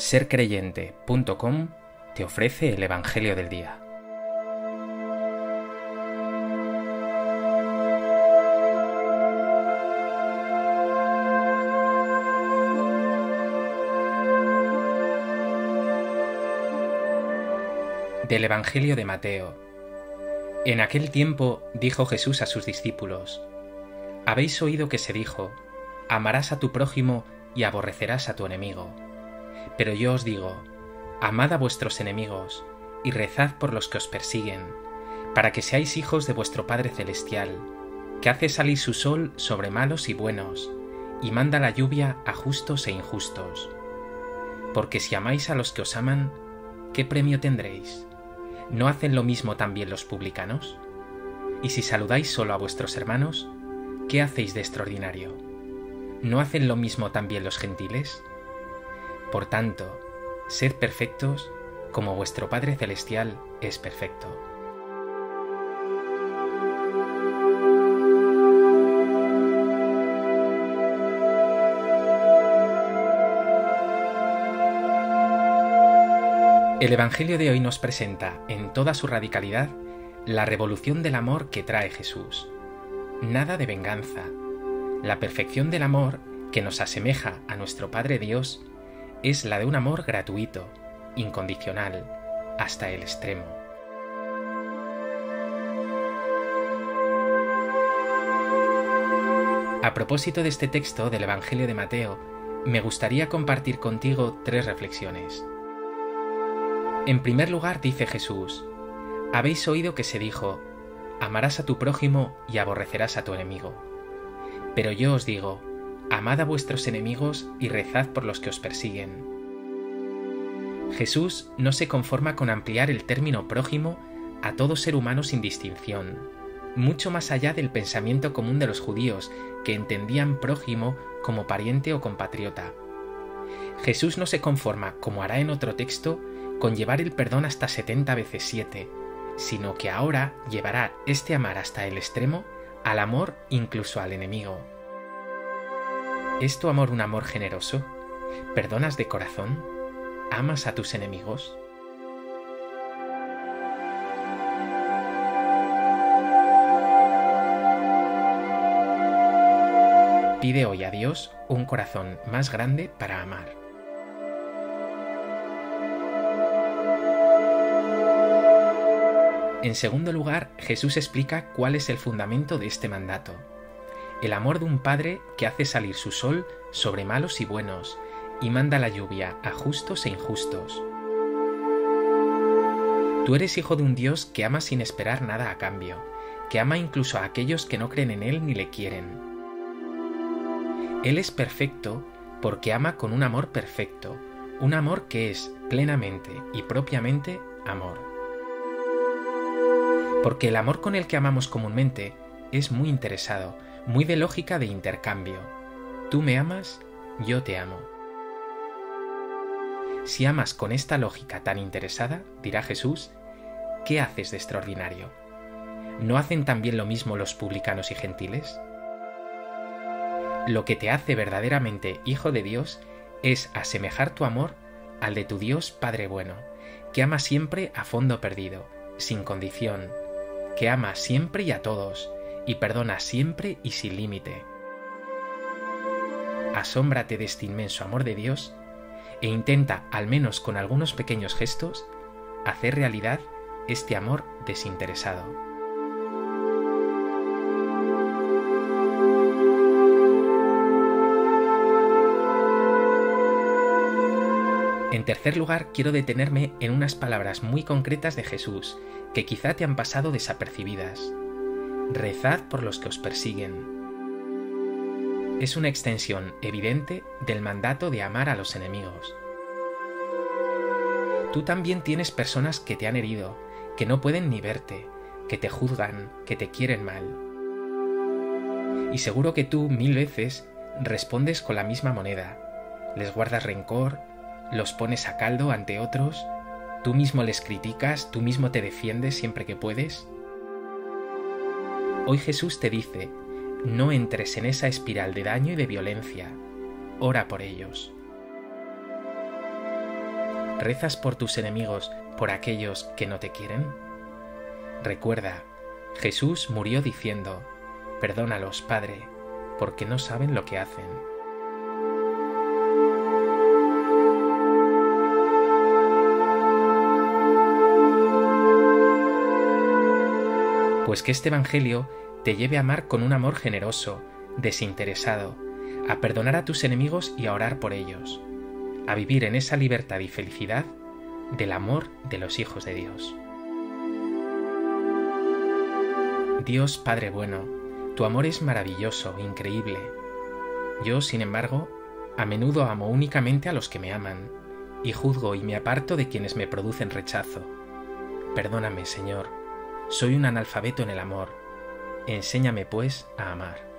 sercreyente.com te ofrece el Evangelio del Día. Del Evangelio de Mateo. En aquel tiempo dijo Jesús a sus discípulos, Habéis oído que se dijo, amarás a tu prójimo y aborrecerás a tu enemigo. Pero yo os digo, amad a vuestros enemigos y rezad por los que os persiguen, para que seáis hijos de vuestro Padre Celestial, que hace salir su sol sobre malos y buenos, y manda la lluvia a justos e injustos. Porque si amáis a los que os aman, ¿qué premio tendréis? ¿No hacen lo mismo también los publicanos? Y si saludáis solo a vuestros hermanos, ¿qué hacéis de extraordinario? ¿No hacen lo mismo también los gentiles? Por tanto, sed perfectos como vuestro Padre Celestial es perfecto. El Evangelio de hoy nos presenta, en toda su radicalidad, la revolución del amor que trae Jesús. Nada de venganza. La perfección del amor que nos asemeja a nuestro Padre Dios es la de un amor gratuito, incondicional, hasta el extremo. A propósito de este texto del Evangelio de Mateo, me gustaría compartir contigo tres reflexiones. En primer lugar dice Jesús, habéis oído que se dijo, amarás a tu prójimo y aborrecerás a tu enemigo. Pero yo os digo, Amad a vuestros enemigos y rezad por los que os persiguen. Jesús no se conforma con ampliar el término prójimo a todo ser humano sin distinción, mucho más allá del pensamiento común de los judíos, que entendían prójimo como pariente o compatriota. Jesús no se conforma, como hará en otro texto, con llevar el perdón hasta 70 veces 7, sino que ahora llevará este amar hasta el extremo al amor incluso al enemigo. ¿Es tu amor un amor generoso? ¿Perdonas de corazón? ¿Amas a tus enemigos? Pide hoy a Dios un corazón más grande para amar. En segundo lugar, Jesús explica cuál es el fundamento de este mandato el amor de un padre que hace salir su sol sobre malos y buenos, y manda la lluvia a justos e injustos. Tú eres hijo de un Dios que ama sin esperar nada a cambio, que ama incluso a aquellos que no creen en Él ni le quieren. Él es perfecto porque ama con un amor perfecto, un amor que es plenamente y propiamente amor. Porque el amor con el que amamos comúnmente es muy interesado, muy de lógica de intercambio. Tú me amas, yo te amo. Si amas con esta lógica tan interesada, dirá Jesús, ¿qué haces de extraordinario? ¿No hacen también lo mismo los publicanos y gentiles? Lo que te hace verdaderamente hijo de Dios es asemejar tu amor al de tu Dios Padre bueno, que ama siempre a fondo perdido, sin condición, que ama siempre y a todos, y perdona siempre y sin límite. Asómbrate de este inmenso amor de Dios e intenta, al menos con algunos pequeños gestos, hacer realidad este amor desinteresado. En tercer lugar, quiero detenerme en unas palabras muy concretas de Jesús, que quizá te han pasado desapercibidas rezad por los que os persiguen. Es una extensión evidente del mandato de amar a los enemigos. Tú también tienes personas que te han herido, que no pueden ni verte, que te juzgan, que te quieren mal. Y seguro que tú mil veces respondes con la misma moneda. Les guardas rencor, los pones a caldo ante otros, tú mismo les criticas, tú mismo te defiendes siempre que puedes. Hoy Jesús te dice, no entres en esa espiral de daño y de violencia, ora por ellos. ¿Rezas por tus enemigos, por aquellos que no te quieren? Recuerda, Jesús murió diciendo, Perdónalos, Padre, porque no saben lo que hacen. Pues que este Evangelio te lleve a amar con un amor generoso, desinteresado, a perdonar a tus enemigos y a orar por ellos, a vivir en esa libertad y felicidad del amor de los hijos de Dios. Dios Padre bueno, tu amor es maravilloso, increíble. Yo, sin embargo, a menudo amo únicamente a los que me aman, y juzgo y me aparto de quienes me producen rechazo. Perdóname, Señor, soy un analfabeto en el amor. Enséñame, pues, a amar.